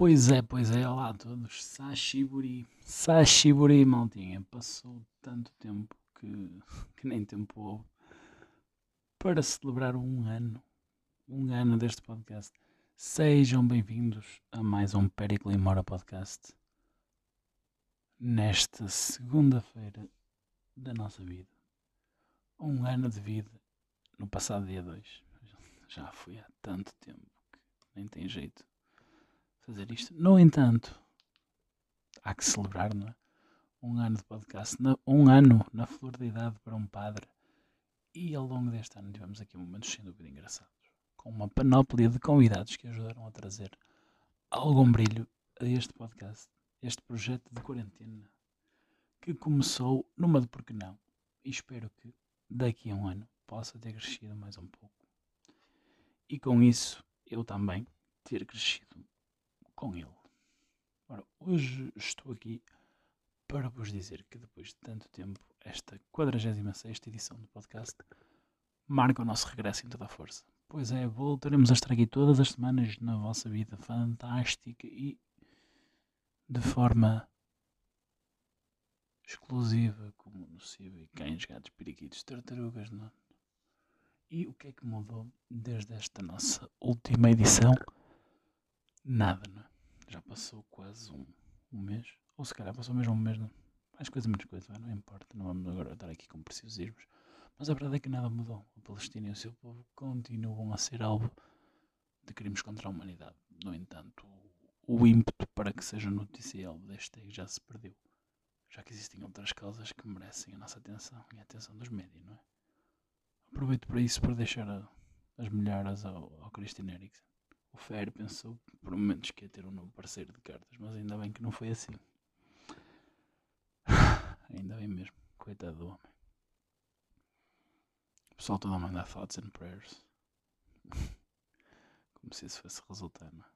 Pois é, pois é, olá a todos. Sashiburi, Sashiburi, maltinha. Passou tanto tempo que, que nem tempo houve para celebrar um ano, um ano deste podcast. Sejam bem-vindos a mais um Pericle Mora podcast. Nesta segunda-feira da nossa vida. Um ano de vida no passado dia 2. Já foi há tanto tempo que nem tem jeito fazer isto. No entanto, há que celebrar, não é? Um ano de podcast, um ano na flor da idade para um padre. E ao longo deste ano tivemos aqui momentos sem dúvida engraçados, com uma panóplia de convidados que ajudaram a trazer algum brilho a este podcast, este projeto de quarentena, que começou numa de porque não, e espero que daqui a um ano possa ter crescido mais um pouco. E com isso, eu também ter crescido com ele. Ora, hoje estou aqui para vos dizer que depois de tanto tempo, esta 46 edição do podcast marca o nosso regresso em toda a força. Pois é, voltaremos a estar aqui todas as semanas na vossa vida fantástica e de forma exclusiva, como no e cães, gatos, periquitos, tartarugas, não? E o que é que mudou desde esta nossa última edição? Nada, não é? Já passou quase um, um mês. Ou se calhar passou mesmo um mês. Não? Mais coisa, menos coisa. Não importa. Não vamos agora estar aqui com preciosismos. Mas a verdade é que nada mudou. A Palestina e o seu povo continuam a ser alvo de crimes contra a humanidade. No entanto, o ímpeto para que seja notícia alvo deste já se perdeu. Já que existem outras causas que merecem a nossa atenção e a atenção dos médios, não é? Aproveito para isso para deixar a, as melhoras ao, ao Christian Eriksen. O Fer pensou por momentos que ia ter um novo parceiro de cartas, mas ainda bem que não foi assim. ainda bem mesmo. Coitado do homem. O pessoal todo a mandar thoughts and prayers. Como se isso fosse resultar, não é?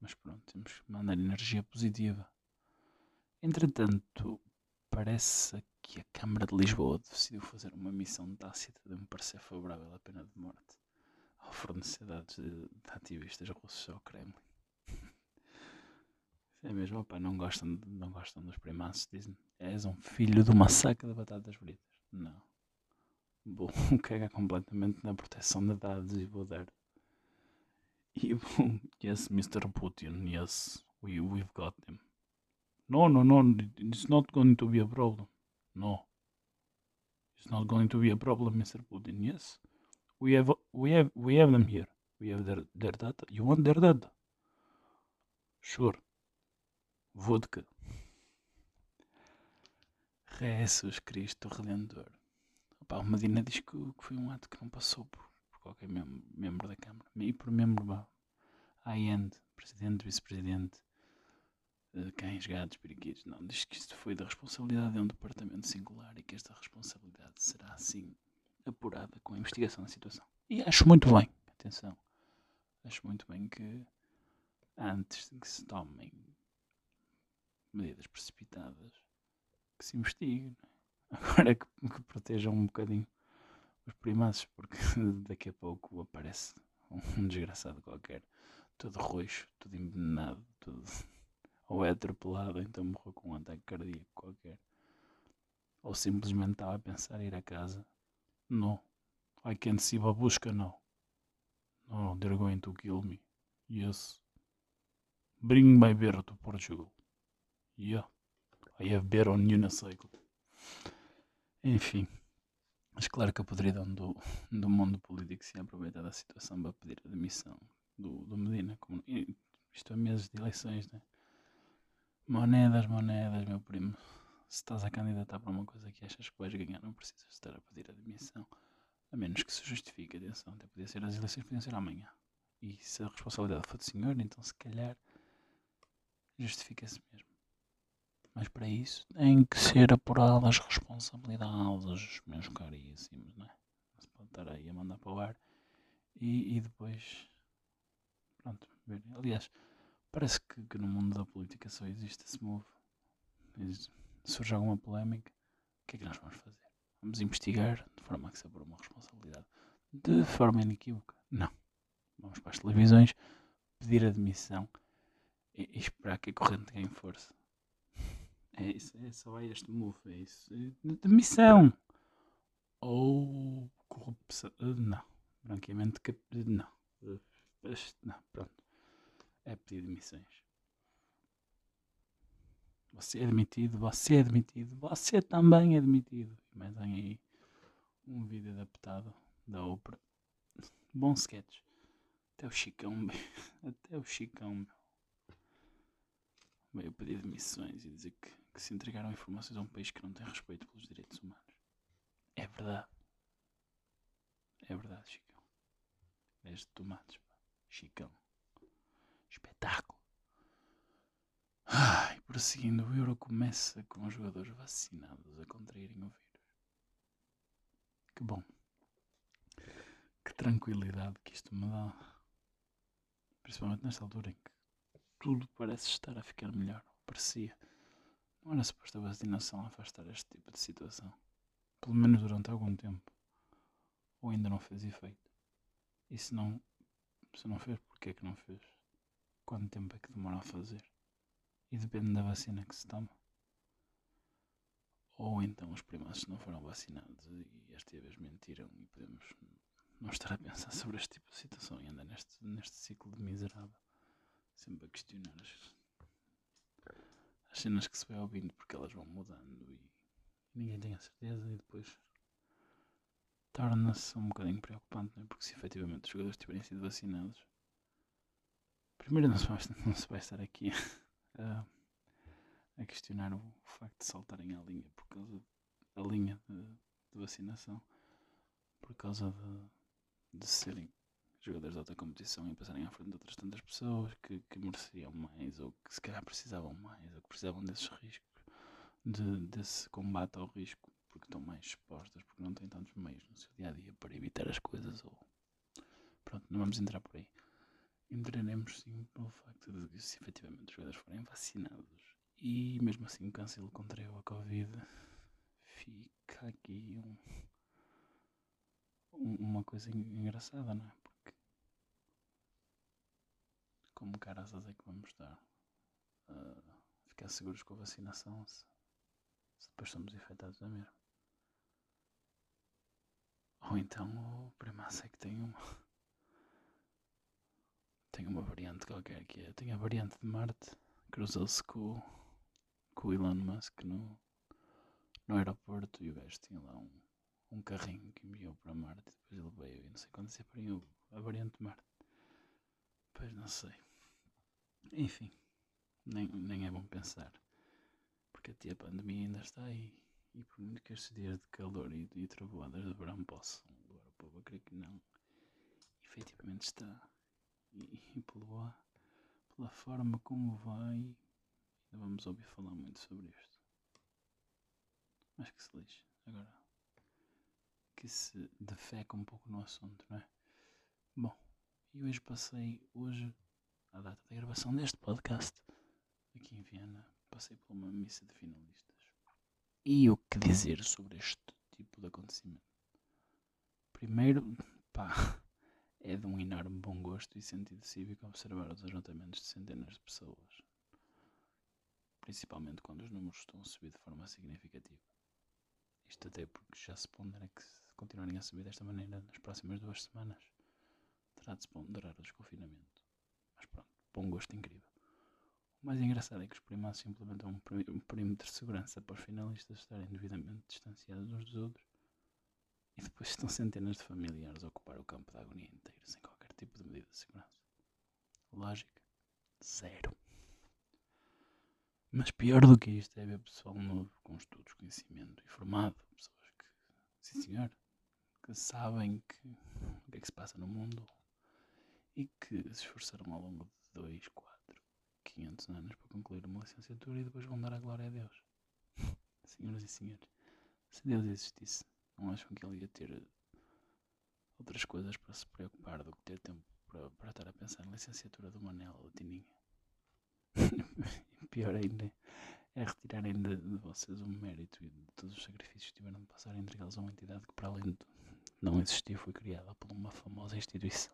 Mas pronto, temos que mandar energia positiva. Entretanto, parece que a Câmara de Lisboa decidiu fazer uma missão tácita de um parecer favorável à pena de morte fornecer dados de, de ativistas russos ao Kremlin. é mesmo, opa, não gostam, não gostam dos primaços, dizem és um filho de uma saca de batatas fritas. Não. Vou cagar completamente na proteção de dados e vou dar. E vou, yes, Mr. Putin, yes, we, we've got them. No, no, no, it's not going to be a problem. No. It's not going to be a problem, Mr. Putin, yes. We have we have we have them here. We have their their data. You want their data? Sure. Vodka. Jesus Cristo Redentor. Opa, o Medina diz que, foi um ato que não passou por, por qualquer membro, membro da Câmara. E por membro high-end, presidente, vice-presidente, uh, cães, gatos, periquitos. Não, diz que isto foi da responsabilidade de um departamento singular e que esta responsabilidade será assim apurada com a investigação da situação. E acho muito bem, atenção, acho muito bem que antes de que se tomem medidas precipitadas, que se investigue. É? Agora que, que, protejam um bocadinho os primaços, porque daqui a pouco aparece um desgraçado qualquer, todo roxo, todo envenenado, todo... ou é atropelado, então morreu com um ataque cardíaco qualquer. Ou simplesmente estava a pensar em ir a casa no. I can't see babushka now. No, they're going to kill me. Yes. Bring my bear to Portugal. Yeah. I have bear on unicycle. Enfim. Mas claro que a podridão do, do mundo político se aproveita da situação para pedir a demissão do, do Medina. Como, isto é meses de eleições, né? Monedas, monedas, meu primo se estás a candidatar para uma coisa que achas que vais ganhar, não precisas estar a pedir admissão. A menos que se justifique, atenção, até podia ser as eleições podiam ser amanhã. E se a responsabilidade for do senhor, então se calhar justifica-se mesmo. Mas para isso tem que ser apuradas as responsabilidades, meus caríssimos, não é? Não se pode estar aí a mandar para o ar e, e depois. Pronto, aliás, parece que, que, no mundo da política só existe esse move. Existe surge alguma polémica, o que é que nós vamos fazer? Vamos investigar de forma a que se por uma responsabilidade. De forma inequívoca? Não. Vamos para as televisões pedir admissão e, e esperar que a corrente ganhe força. É isso, é só este move, é isso. Demissão! Ou corrupção. Não. Branqueamento cap... Não. Não, pronto. É pedir demissões. Você é demitido, você é demitido, você também é demitido. E mais aí um vídeo adaptado da Oprah. Bom sketch. Até o Chicão, até o Chicão, meu. Veio pedir demissões e dizer que, que se entregaram informações a um país que não tem respeito pelos direitos humanos. É verdade. É verdade, Chicão. És de tomates, pá. Chicão. Espetáculo. Ai, prosseguindo, o Euro começa com os jogadores vacinados a contraírem o vírus. Que bom. Que tranquilidade que isto me dá. Principalmente nesta altura em que tudo parece estar a ficar melhor. Parecia. Não era suposto a vacinação afastar este tipo de situação. Pelo menos durante algum tempo. Ou ainda não fez efeito. E se não, se não fez, porquê é que não fez? Quanto tempo é que demora a fazer? E depende da vacina que se toma. Ou então os primados não foram vacinados e esta vez mentiram e podemos não estar a pensar sobre este tipo de situação e andar neste, neste ciclo de miserável. Sempre a questionar as, as cenas que se vai ouvindo porque elas vão mudando e ninguém tem a certeza e depois torna-se um bocadinho preocupante, não é? porque se efetivamente os jogadores tiverem sido vacinados, primeiro não se vai, não se vai estar aqui a, a questionar o facto de saltarem a linha por causa da linha de, de, vacinação por causa de, de serem jogadores de alta competição e passarem à frente de outras tantas pessoas que, que mereciam mais ou que se calhar precisavam mais ou que precisavam desses riscos de, desse combate ao risco porque estão mais expostas, porque não têm tantos meios no seu dia a dia para evitar as coisas ou pronto, não vamos entrar por aí entraremos sim pelo facto de que se efetivamente os jogadores forem vacinados e mesmo assim o Cancelo contraiu a Covid, fica aqui um, um, uma coisa engraçada, não é? Porque como caras é que vamos dar uh, ficar seguros com a vacinação se, se depois somos infectados da mesma? Ou então o Primaço é que tem uma tem uma variante qualquer que é. Tem a variante de Marte, cruzou-se com, com o Elon Musk no, no aeroporto e o gajo tinha lá um, um carrinho que enviou para Marte. Depois ele veio e não sei quando se apanhou a variante de Marte. Pois não sei. Enfim, nem, nem é bom pensar. Porque até a pandemia ainda está aí. E por muito que estes dias de calor e, e trovoadas de verão possam levar o povo a crer que não, efetivamente está e, e pela, pela forma como vai, ainda vamos ouvir falar muito sobre isto. Mas que se lixe. Agora, que se defeca um pouco no assunto, não é? Bom, e hoje passei, hoje, a data da gravação deste podcast, aqui em Viena, passei por uma missa de finalistas. E o que dizer sobre este tipo de acontecimento? Primeiro, pá, é de um enorme bom gosto e sentido cívico observar os ajuntamentos de centenas de pessoas, principalmente quando os números estão a subir de forma significativa. Isto até porque já se pondera que se continuarem a subir desta maneira nas próximas duas semanas, terá de se ponderar o desconfinamento. Mas pronto, bom gosto incrível. O mais engraçado é que os primados implementam um perímetro de segurança para os finalistas estarem devidamente distanciados uns dos outros e depois estão centenas de familiares a ocupar o campo da agonia inteiro, sem qualquer tipo de medida de segurança. Lógica? Zero. Mas pior do que isto é ver pessoal novo, com estudos, conhecimento e formado, pessoas que, sim senhor, que sabem que, o que é que se passa no mundo e que se esforçaram ao longo de 2, 4, 500 anos para concluir uma licenciatura e depois vão dar a glória a Deus. Senhoras e senhores, se Deus existisse, não acham que ele ia ter outras coisas para se preocupar do que ter tempo para, para estar a pensar na licenciatura do Manel Latininha? Pior ainda é retirarem de, de, vocês o mérito e de todos os sacrifícios que tiveram de passar a entregá-los a uma entidade que, para além de não existir, foi criada por uma famosa instituição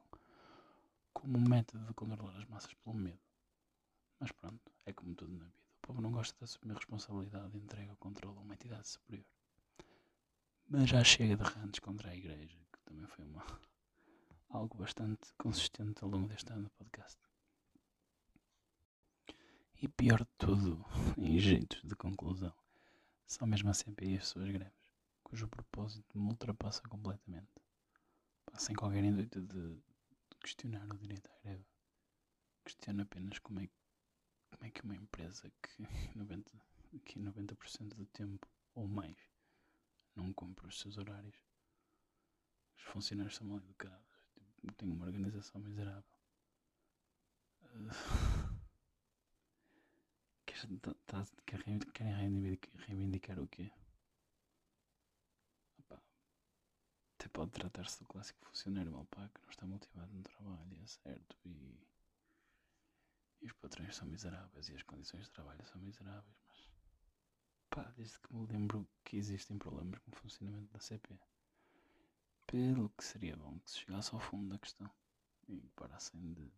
como um método de controlar as massas pelo medo. Mas pronto, é como tudo na vida. O povo não gosta de assumir responsabilidade e entrega o controle a uma entidade superior. Mas já chega de rantes contra a igreja, que também foi uma, algo bastante consistente ao longo deste ano do podcast. E pior de tudo, em jeitos de conclusão, são mesmo a CPI as suas greves, cujo propósito me ultrapassa completamente. Sem qualquer intuito de questionar o direito à greve. Questiono apenas como é, como é que uma empresa que 90%, que 90 do tempo ou mais não cumpre os seus horários, os funcionários são mal educados, tem uma organização miserável. Tá, tá, querem reivindicar, o quê? Até pode tratar-se do clássico funcionário mal pago que não está motivado no trabalho, é certo, e, e os patrões são miseráveis e as condições de trabalho são miseráveis, pá, desde que me lembro que existem problemas com o funcionamento da CP, pelo que seria bom que se chegasse ao fundo da questão e parassem de,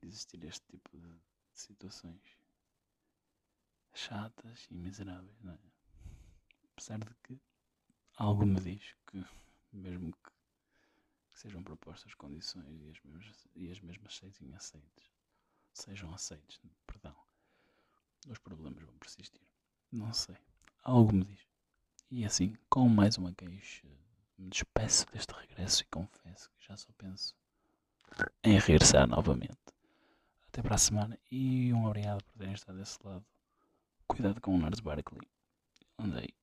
de existir este tipo de situações chatas e miseráveis, não é? Apesar de que algo me diz que, mesmo que, que sejam propostas condições e as mesmas, e as mesmas sejam aceites, sejam aceites, perdão, os problemas vão persistir. Não sei. Algo me diz. E assim, com mais uma queixa, me despeço deste regresso e confesso que já só penso em regressar novamente. Até para a semana e um obrigado por terem estado desse lado. Cuidado com o Lars Barkley. Andei.